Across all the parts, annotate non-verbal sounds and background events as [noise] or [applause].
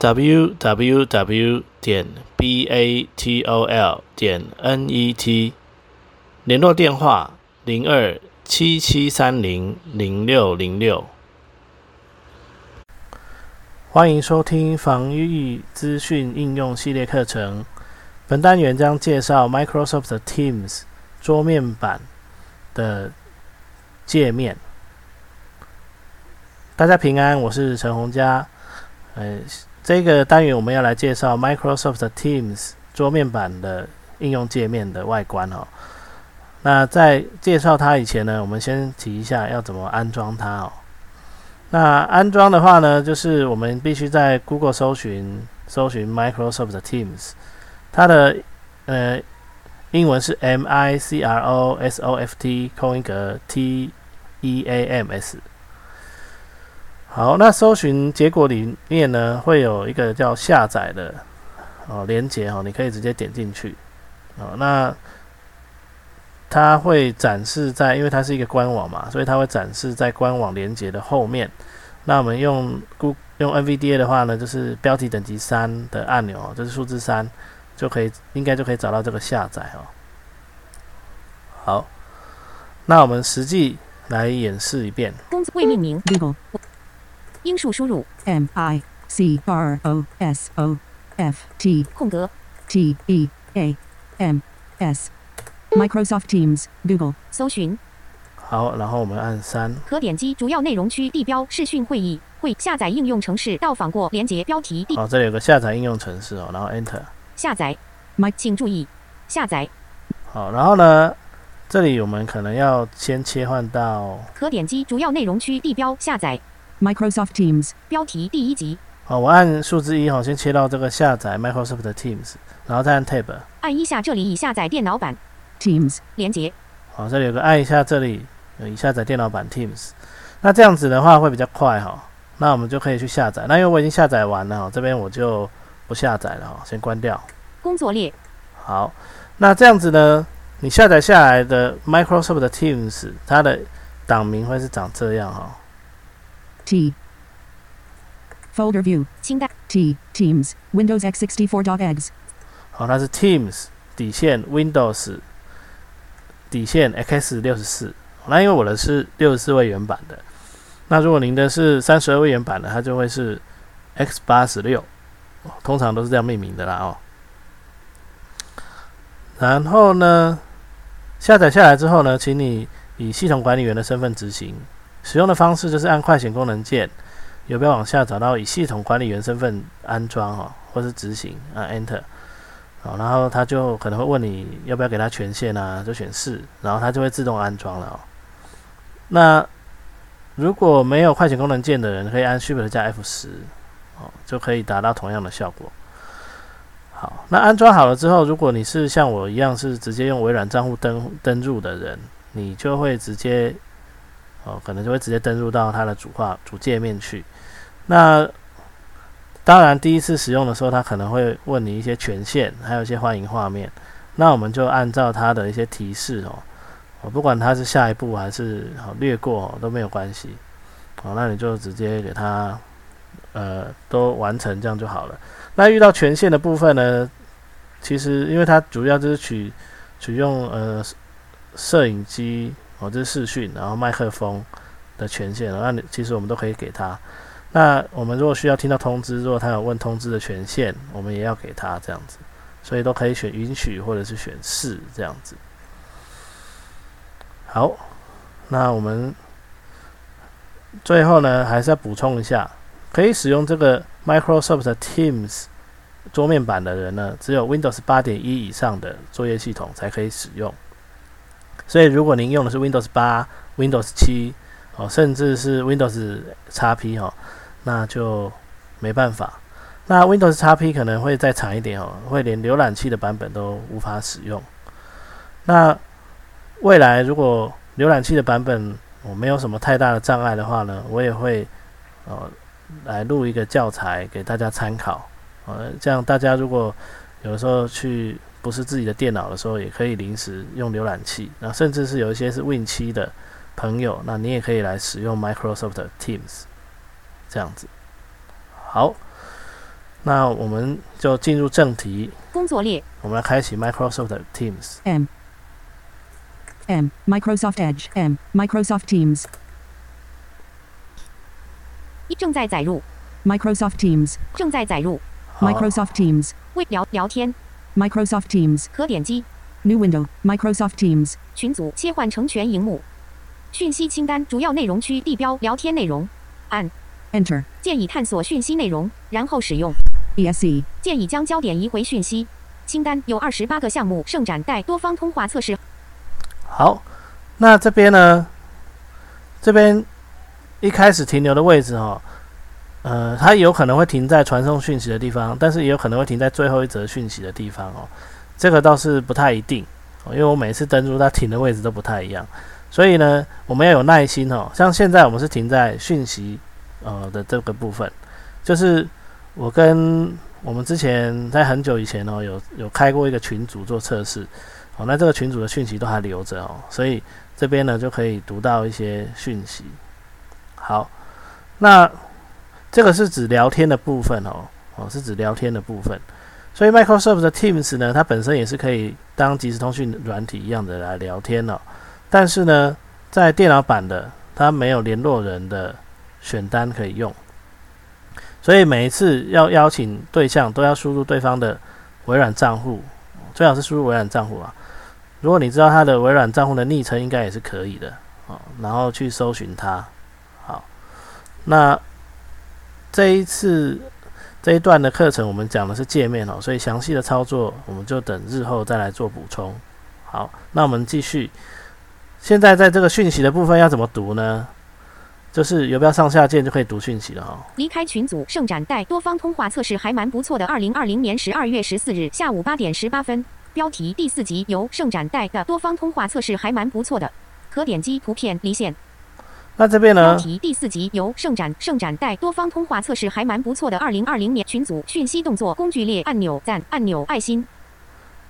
Www 点 batol 点 net，联络电话零二七七三零零六零六。欢迎收听防御资讯应用系列课程。本单元将介绍 Microsoft Teams 桌面版的界面。大家平安，我是陈洪佳。呃。这个单元我们要来介绍 Microsoft Teams 桌面版的应用界面的外观哦。那在介绍它以前呢，我们先提一下要怎么安装它哦。那安装的话呢，就是我们必须在 Google 搜寻搜寻 Microsoft Teams，它的呃英文是 M I C R O S O F T 空一格 T E A M S。好，那搜寻结果里面呢，会有一个叫下载的哦连接哦，你可以直接点进去哦。那它会展示在，因为它是一个官网嘛，所以它会展示在官网连接的后面。那我们用 Google 用 NVDA 的话呢，就是标题等级三的按钮，就是数字三，就可以应该就可以找到这个下载哦。好，那我们实际来演示一遍。工作未命名，Google。英数输入 M I C R O S O F T 空格 T E A M S Microsoft Teams Google 搜寻好，然后我们按三，可点击主要内容区地标视讯会议会下载应用程式到访过连接标题。好，这里有个下载应用程式哦，然后 Enter 下载。My 请注意下载。好，然后呢，这里我们可能要先切换到可点击主要内容区地标下载。Microsoft Teams 标题第一集。好，我按数字一哈，先切到这个下载 Microsoft 的 Teams，然后再按 Tab。按一下这里已下载电脑版 Teams 连接。好，这里有个按一下这里已下载电脑版 Teams。那这样子的话会比较快哈。那我们就可以去下载。那因为我已经下载完了，这边我就不下载了哈，先关掉。工作列。好，那这样子呢，你下载下来的 Microsoft 的 Teams，它的档名会是长这样哈。T Folder View 清单 T Teams Windows x64.egs，好，它是 Teams 底线 Windows 底线 x 六十四。那因为我的是六十四位元版的，那如果您的是三十二位元版的，它就会是 x 八十六。通常都是这样命名的啦哦。然后呢，下载下来之后呢，请你以系统管理员的身份执行。使用的方式就是按快捷功能键，有标往下找到以系统管理员身份安装哈，或是执行啊，Enter，好，然后它就可能会问你要不要给它权限啊，就选是，然后它就会自动安装了哦。那如果没有快捷功能键的人，可以按 Shift 加 F 十，哦，就可以达到同样的效果。好，那安装好了之后，如果你是像我一样是直接用微软账户登登入的人，你就会直接。哦，可能就会直接登录到它的主画主界面去。那当然，第一次使用的时候，它可能会问你一些权限，还有一些欢迎画面。那我们就按照它的一些提示哦，我不管它是下一步还是略过都没有关系。哦，那你就直接给它呃都完成，这样就好了。那遇到权限的部分呢，其实因为它主要就是取取用呃摄影机。哦，这是视讯，然后麦克风的权限，那你其实我们都可以给他。那我们如果需要听到通知，如果他有问通知的权限，我们也要给他这样子，所以都可以选允许或者是选是这样子。好，那我们最后呢，还是要补充一下，可以使用这个 Microsoft Teams 桌面版的人呢，只有 Windows 八点一以上的作业系统才可以使用。所以，如果您用的是 Windows 八、Windows 七哦，甚至是 Windows XP 哦，那就没办法。那 Windows XP 可能会再长一点哦，会连浏览器的版本都无法使用。那未来如果浏览器的版本我没有什么太大的障碍的话呢，我也会呃来录一个教材给大家参考。呃，这样大家如果有时候去不是自己的电脑的时候，也可以临时用浏览器。那甚至是有一些是 Win 七的朋友，那你也可以来使用 Microsoft Teams 这样子。好。那我们就进入正题。工作列，我们来开启 Microsoft Teams。M M Microsoft Edge M Microsoft Teams。正在载入。Microsoft Teams 正在载入。Microsoft Teams 为聊聊天。Microsoft Teams 可点击。New Window Microsoft Teams 群组切换成全荧幕。讯息清单主要内容区地标聊天内容。按 Enter 建议探索讯息内容，然后使用。ESC 建议将焦点移回讯息清单，有二十八个项目。盛展待多方通话测试。好，那这边呢？这边一开始停留的位置哦，呃，它有可能会停在传送讯息的地方，但是也有可能会停在最后一则讯息的地方哦。这个倒是不太一定，因为我每次登录它停的位置都不太一样，所以呢，我们要有耐心哦。像现在我们是停在讯息呃的这个部分，就是。我跟我们之前在很久以前哦，有有开过一个群组做测试，哦，那这个群组的讯息都还留着哦，所以这边呢就可以读到一些讯息。好，那这个是指聊天的部分哦，哦是指聊天的部分，所以 Microsoft 的 Teams 呢，它本身也是可以当即时通讯软体一样的来聊天哦，但是呢，在电脑版的它没有联络人的选单可以用。所以每一次要邀请对象，都要输入对方的微软账户，最好是输入微软账户啊。如果你知道他的微软账户的昵称，应该也是可以的啊。然后去搜寻他。好，那这一次这一段的课程，我们讲的是界面哦，所以详细的操作，我们就等日后再来做补充。好，那我们继续。现在在这个讯息的部分要怎么读呢？就是游标上下键就可以读讯息了哈。离开群组，盛展带多方通话测试还蛮不错的。二零二零年十二月十四日下午八点十八分，标题第四集由盛展带的多方通话测试还蛮不错的，可点击图片离线。那这边呢？标题第四集由盛展盛展带多方通话测试还蛮不错的。二零二零年群组讯息动作工具列按钮赞按钮爱心。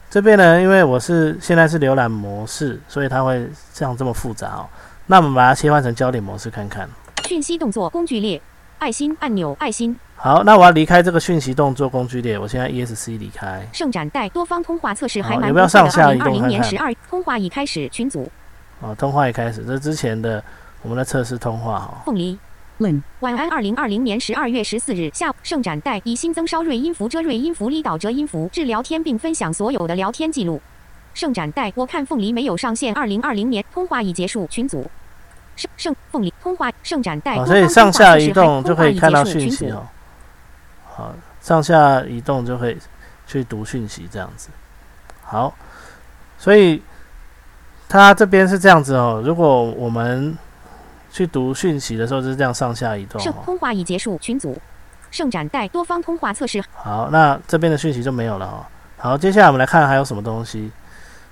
这边呢，因为我是现在是浏览模式，所以它会这样这么复杂哦。那我们把它切换成焦点模式看看。讯息动作工具列，爱心按钮，爱心。好，那我要离开这个讯息动作工具列，我现在 ESC 离开。盛展带多方通话测试还蛮有没有上下移动？二零年十二，通话已开始，群组。哦，通话已开始，这之前的我们的测试通话哈。凤梨，Lin，晚安。二零二零年十二月十四日下午，盛展带已新增烧瑞音符、遮瑞音符、离岛遮音符至聊天，并分享所有的聊天记录。盛展带，我看凤梨没有上线。二零二零年通话已结束，群组。盛盛凤梨通话盛展带，所以上下移动就可以看到讯息哦。好，上下移动就可以去读讯息，这样子。好，所以它这边是这样子哦。如果我们去读讯息的时候，就是这样上下移动。盛通话已结束，群组盛展带多方通话测试。好，那这边的讯息就没有了哦。好，接下来我们来看还有什么东西。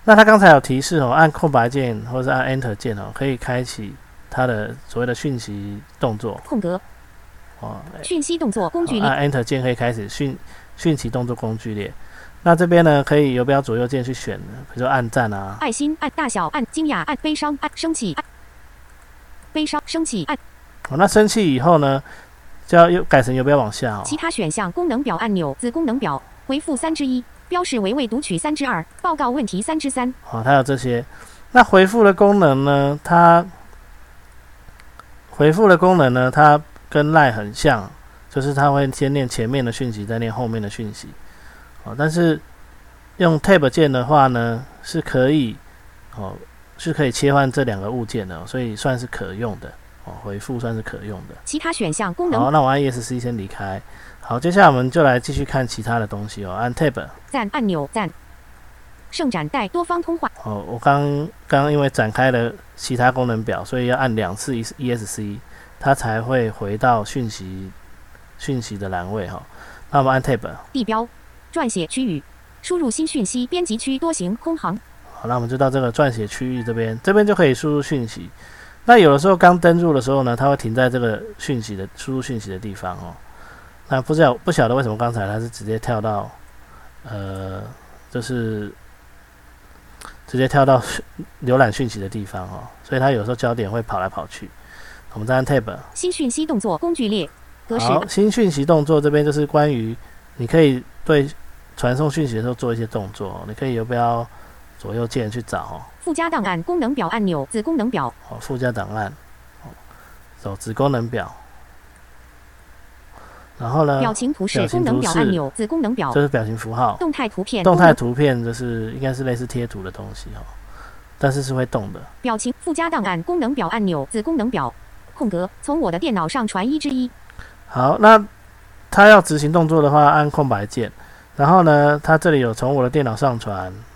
那它刚才有提示哦，按空白键或者按 Enter 键哦，可以开启。它的所谓的讯息动作空格哦，讯息动作工具列，按 Enter 键可以开始讯讯息动作工具列。那这边呢，可以游标左右键去选，比如说按赞啊，爱心按大小按惊讶按悲伤按生气按悲伤生气按。哦，那生气以后呢，就要又改成游标往下哦。其他选项功能表按钮子功能表回复三之一，标示为未读取三之二，报告问题三之三。好，它有这些。那回复的功能呢，它。回复的功能呢，它跟赖很像，就是它会先念前面的讯息，再念后面的讯息。哦，但是用 Tab 键的话呢，是可以哦，是可以切换这两个物件的，所以算是可用的。哦，回复算是可用的。其他选项功能。好，那我按 ESC 先离开。好，接下来我们就来继续看其他的东西哦。按 Tab。赞按钮赞。盛展带多方通话。哦，我刚刚刚因为展开了其他功能表，所以要按两次 E E S C，它才会回到讯息讯息的栏位哈。那我们按 Tab，地标，撰写区域，输入新讯息编辑区多行空行。好，那我们就到这个撰写区域这边，这边就可以输入讯息。那有的时候刚登入的时候呢，它会停在这个讯息的输入讯息的地方哦。那不知道不晓得为什么刚才它是直接跳到，呃，就是直接跳到浏览讯息的地方哦，所以它有时候焦点会跑来跑去。我们再按 Tab，新讯息动作工具列格式。好，新讯息动作这边就是关于你可以对传送讯息的时候做一些动作，你可以游标左右键去找哦。附加档案功能表按钮子功能表。哦，附加档案，哦，走子功能表。然后呢？表情图示功能表按钮子功能表。这是表情符号。动态图片。动态图片就是应该是类似贴图的东西哦，但是是会动的。表情附加档案功能表按钮子功能表。空格，从我的电脑上传一之一。好，那他要执行动作的话，按空白键。然后呢，他这里有从我的电脑上传，好，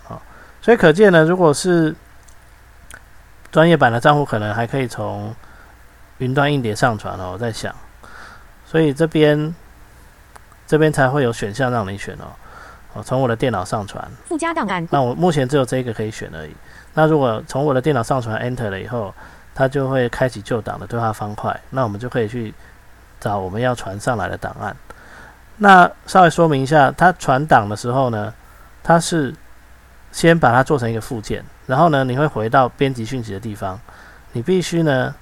所以可见呢，如果是专业版的账户，可能还可以从云端硬碟上传哦。我在想，所以这边这边才会有选项让你选哦。哦，从我的电脑上传附加档案。那我目前只有这个可以选而已。那如果从我的电脑上传 Enter 了以后。它就会开启旧档的对话方块，那我们就可以去找我们要传上来的档案。那稍微说明一下，它传档的时候呢，它是先把它做成一个附件，然后呢，你会回到编辑讯息的地方，你必须呢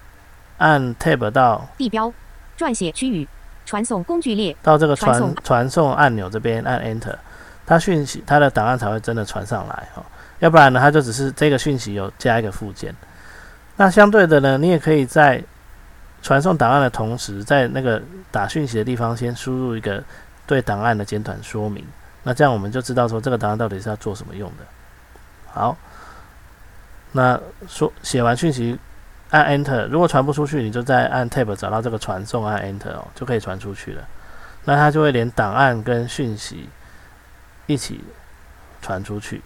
按 Tab 到地标撰写区域传送工具列到这个传传送按钮这边按 Enter，它讯息它的档案才会真的传上来哦，要不然呢，它就只是这个讯息有加一个附件。那相对的呢，你也可以在传送档案的同时，在那个打讯息的地方先输入一个对档案的简短说明。那这样我们就知道说这个档案到底是要做什么用的。好，那说写完讯息按 Enter，如果传不出去，你就再按 Tab 找到这个传送按 Enter 哦，就可以传出去了。那它就会连档案跟讯息一起传出去。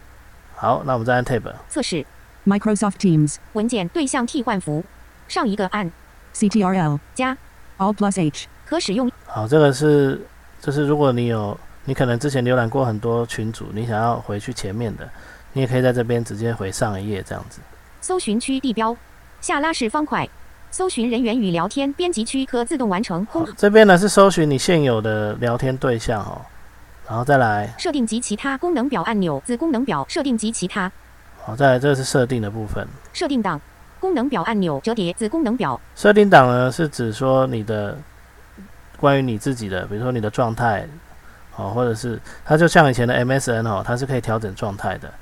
好，那我们再按 Tab 测试。Microsoft Teams 文件对象替换符，上一个按。CTRL 加。Alt plus H 可使用。好，这个是就是如果你有你可能之前浏览过很多群组，你想要回去前面的，你也可以在这边直接回上一页这样子。搜寻区地标下拉式方块，搜寻人员与聊天编辑区可自动完成。这边呢是搜寻你现有的聊天对象哦，然后再来设定及其他功能表按钮子功能表设定及其他。好，再来，这是设定的部分。设定档功能表按钮折叠子功能表。设定档呢，是指说你的关于你自己的，比如说你的状态，哦，或者是它就像以前的 MSN 哦，它是可以调整状态的。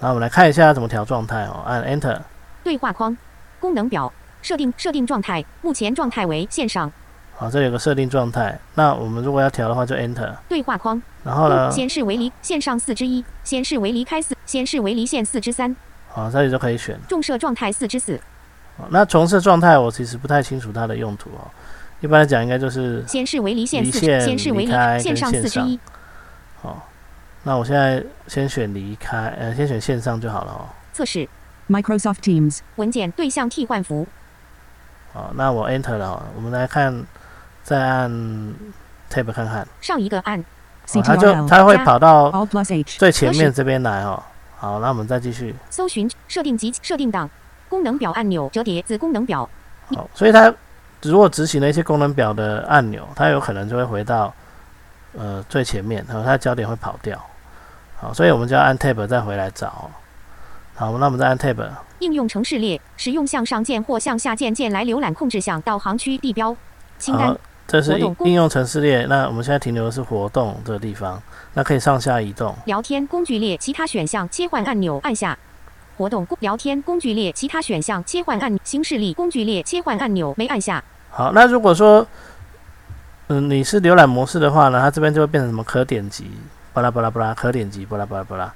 好，那我们来看一下怎么调状态哦，按 Enter。对话框功能表设定设定状态，目前状态为线上。好，这有个设定状态。那我们如果要调的话，就 Enter 对话框。然后呢？显示为离线上四之一，显示为离开四，显示为离线四之三。好，这里就可以选重设状态四之四。那重设状态我其实不太清楚它的用途哦。一般来讲，应该就是显示为离线四，显示为离线上四之一。好，那我现在先选离开，呃，先选线上就好了哦。测试 Microsoft Teams 文件对象替换符。好，那我 Enter 了，我们来看。再按 Tab 看看，上一个按，它就它会跑到最前面这边来哦。好，那我们再继续搜寻设定及设定档功能表按钮折叠子功能表。好，所以它如果执行了一些功能表的按钮，它有可能就会回到呃最前面，然后它的焦点会跑掉。好，所以我们就要按 Tab 再回来找。好，那我们再按 Tab。应用程式列，使用向上键或向下键键来浏览控制项导航区地标清单。这是应应用程式列，那我们现在停留的是活动这个地方，那可以上下移动。聊天工具列其他选项切换按钮按下，活动聊天工具列其他选项切换按新势力工具列切换按钮没按下。好，那如果说，嗯，你是浏览模式的话呢，它这边就会变成什么可点击，巴拉巴拉巴拉，可点击，巴拉巴拉巴拉。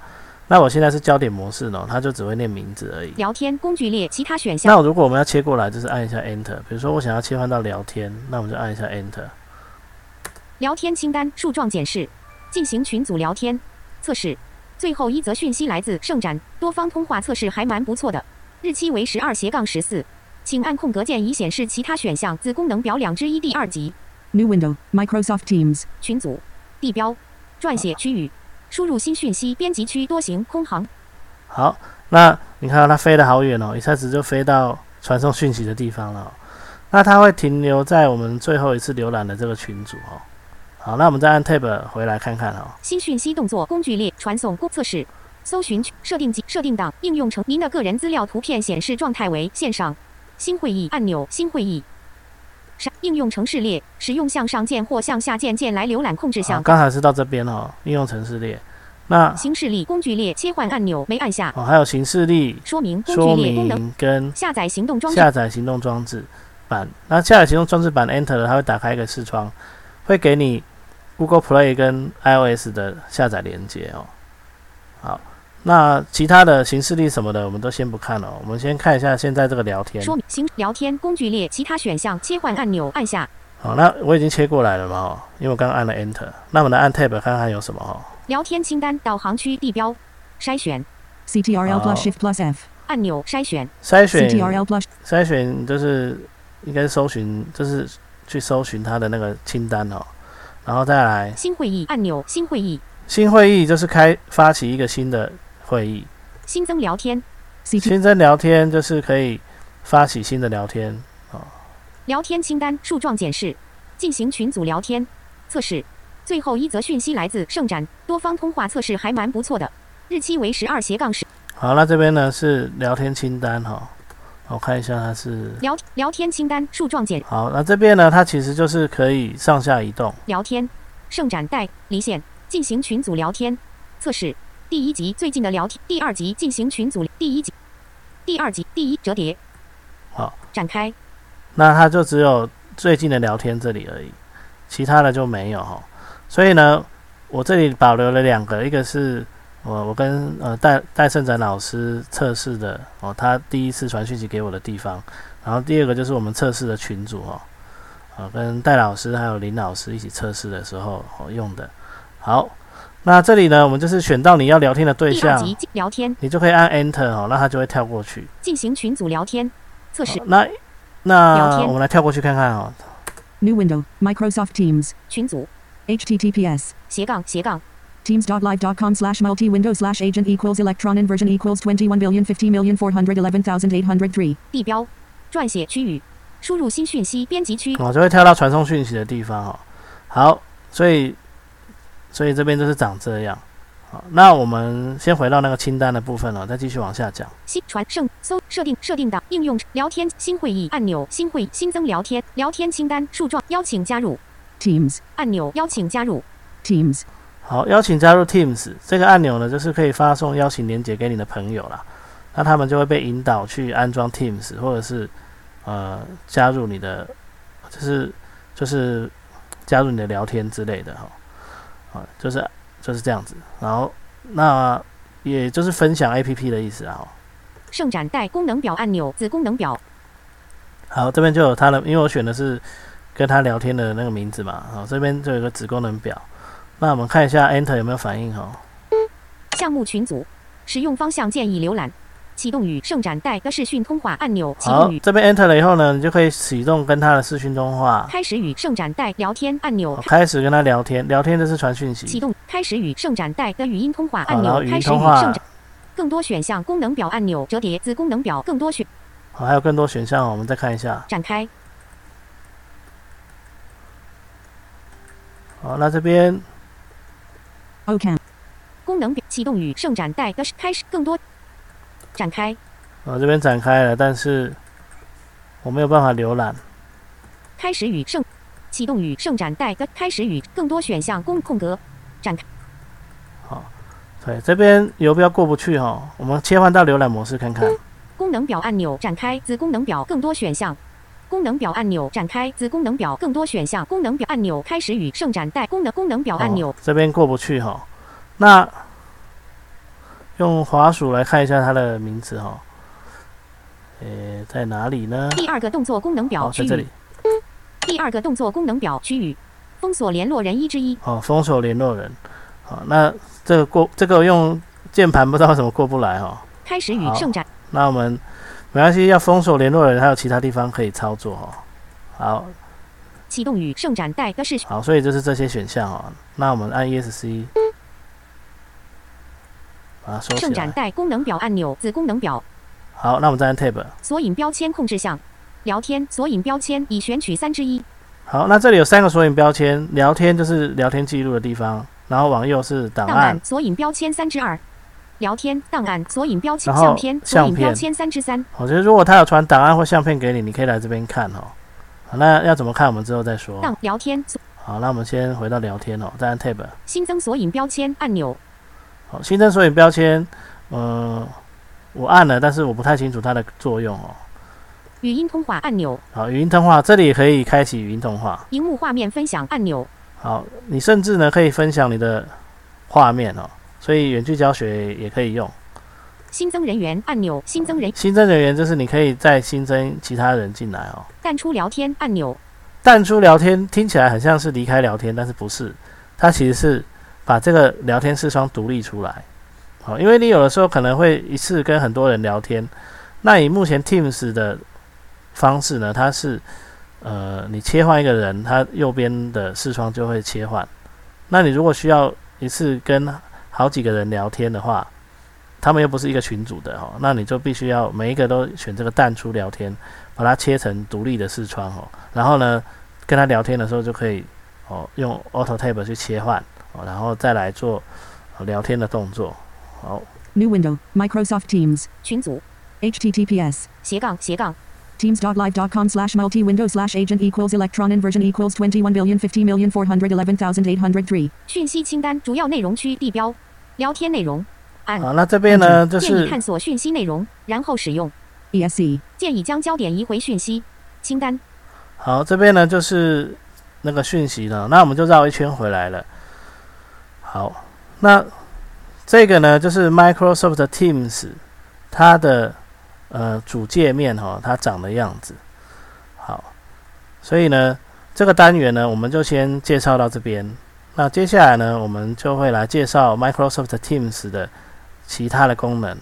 那我现在是焦点模式呢，它就只会念名字而已。聊天工具列其他选项。那如果我们要切过来，就是按一下 Enter。比如说我想要切换到聊天，那我们就按一下 Enter。聊天清单树状检视，进行群组聊天测试。最后一则讯息来自盛展，多方通话测试还蛮不错的，日期为十二斜杠十四，请按空格键以显示其他选项。子功能表两之一第二级。New window. Microsoft Teams. 群组，地标，撰写区域，输入新讯息编辑区多行空行，好，那你看到它飞得好远哦，一下子就飞到传送讯息的地方了哦、那它会停留在我们最后一次浏览的这个群组哦。好，那我们再按 Tab 回来看看哦。新讯息动作工具列传送工测试，搜寻区设定及设定档应用程您的个人资料图片显示状态为线上，新会议按钮新会议。上应用程式列使用向上键或向下键键来浏览控制，项。刚才是到这边哦，应用程式列。那形式力工具列切换按钮没按下，哦，还有形式力说明工说具列功能明跟下载行动装置下载行动装置版。那下载行动装置版 Enter 了，它会打开一个视窗，会给你 Google Play 跟 iOS 的下载连接哦。好，那其他的形式例什么的，我们都先不看了，我们先看一下现在这个聊天。说明行聊天工具列其他选项切换按钮按下，好，那我已经切过来了嘛，哦，因为我刚刚按了 Enter。那我们来按 Tab 看看有什么哦。聊天清单导航区地标筛选 CTRL plus Oh. Shift plus F. 按钮筛选筛选 CTRL plus [laughs] 筛选就是应该是搜寻，就是去搜寻它的那个清单哦，然后再来新会议按钮新会议新会议，就是开发起一个新的会议。新增聊天新增聊天就是可以发起新的聊天，聊天清单树状检视进行群组聊天测试。最后一则讯息来自盛展，多方通话测试还蛮不错的，日期为十二斜杠十。好，那这边呢是聊天清单哈、我看一下它是聊聊天清单树状检好，那这边呢它其实就是可以上下移动。聊天，盛展带离线进行群组聊天测试。第一集最近的聊天，第二集进行群组，第一集，第二集第一折叠好，展开那它就只有最近的聊天这里而已，其他的就没有哈。所以呢，我这里保留了两个，一个是我我跟呃戴戴胜展老师测试的哦，他第一次传讯息给我的地方，然后第二个就是我们测试的群组哦，啊跟戴老师还有林老师一起测试的时候哦用的。好，那这里呢，我们就是选到你要聊天的对象，聊天你就可以按 Enter 哦，那它就会跳过去。进行群组聊天测试好那那我们来跳过去看看哦。New window. Microsoft Teams. 群组 HTTPS. 斜杠斜杠 Teams.live.com slash multi-window slash agent equals electron inversion equals twenty one billion fifty million four hundred eleven thousand eight hundred three 地标撰写区域输入新讯息编辑区哦，就会跳到传送讯息的地方哦。好，所以所以这边就是长这样。好，那我们先回到那个清单的部分了，再继续往下讲。新传盛搜设定设定档应用聊天新会议按钮新会新增聊天聊天清单树状邀请加入 Teams. 按钮邀请加入 Teams. 好，邀请加入 Teams 这个按钮呢，就是可以发送邀请链接给你的朋友啦，那他们就会被引导去安装 Teams，或者是呃加入你的，就是就是加入你的聊天之类的哈，啊，就是就是这样子。然后那也就是分享 APP 的意思啊。哦盛展带功能表按钮子功能表好，这边就有它的，因为我选的是跟他聊天的那个名字嘛，好，这边就有一个子功能表。那我们看一下 Enter 有没有反应哈。项目群组使用方向建议浏览启动与盛展带的视讯通话按钮启好动与，这边 Enter 了以后呢，你就可以启动跟他的视讯通话，开始与盛展带聊天按钮开始跟他聊天，聊天就是传讯息启，动开始与盛展带的语音通话按钮开始语音通话与盛展更多选项功能表按钮折叠子功能表更多选好，还有更多选项哦，我们再看一下。展开好，那这边 OCAM. 功能表启动与盛展带的开始更多展开我这边展开了，但是我没有办法浏览。开始与盛启动与盛展带的开始与更多选项空空格展开对，这边游标过不去哈、哦，我们切换到浏览模式看看。功能表按钮展开子功能表更多选项。功能表按钮展开子功能表更多选项。功能表按钮开始与盛展带功能功能表按钮哦、这边过不去哈、那用滑鼠来看一下它的名字哈、诶，在哪里呢？第二个动作功能表好，区域。在这里。第二个动作功能表区域。封锁联络人一之一。哦，封锁联络人。好，那这个过这个用键盘不知道为什么过不来哈、开始与好盛展那我们没关系，要封锁联络人，还有其他地方可以操作哈、好，启动与盛展带的是好，所以就是这些选项哦。那我们按 ESC 把它收起盛展。带功能表按钮子功能表好，那我们再按 Tab。索引标签控制项聊天索引标签已选取三之一好，那这里有三个索引标签，聊天就是聊天记录的地方，然后往右是档案档案，索引标签三之二聊天档案索引标签相片索引标签三之三我觉得如果他有传档案或相片给你，你可以来这边看哦。好，那要怎么看，我们之后再说。档聊天好，那我们先回到聊天哦，再按 Tab。新增索引标签按钮好，新增索引标签，呃、我按了，但是我不太清楚它的作用哦。语音通话按钮好，语音通话这里可以开启语音通话。荧幕画面分享按钮好，你甚至呢可以分享你的画面哦，所以远距教学也可以用。新增人员按钮新增人新增人员就是你可以再新增其他人进来哦。淡出聊天按钮淡出聊天听起来很像是离开聊天，但是不是，它其实是把这个聊天视窗独立出来。好，因为你有的时候可能会一次跟很多人聊天，那以目前 Teams 的方式呢，它是呃你切换一个人，他右边的视窗就会切换。那你如果需要一次跟好几个人聊天的话，他们又不是一个群组的哦，那你就必须要每一个都选这个淡出聊天，把它切成独立的视窗哦，然后呢，跟他聊天的时候就可以哦用 Auto Tab 去切换哦，然后再来做、呃聊天的动作。好，New window. Microsoft Teams. 群组 HTTPS. 斜杠斜杠 Teams.live.com slash multi window slash agent equals electron inversion equals twenty one billion fifty million four hundred eleven thousand eight hundred three 讯息清单主要内容区地标聊天内容按好，那这边呢就建议探索讯息内容，然后使用。ESC. 建议将焦点移回讯息清单。好，这边呢就是那个讯息呢，那我们就绕一圈回来了。好，那这个呢就是 Microsoft Teams 它的呃主界面哈、它长的样子。好，所以呢这个单元呢我们就先介绍到这边。那接下来呢我们就会来介绍 Microsoft Teams 的其他的功能。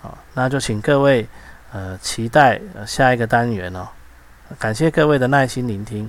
好，那就请各位呃期待、下一个单元哦。感谢各位的耐心聆听。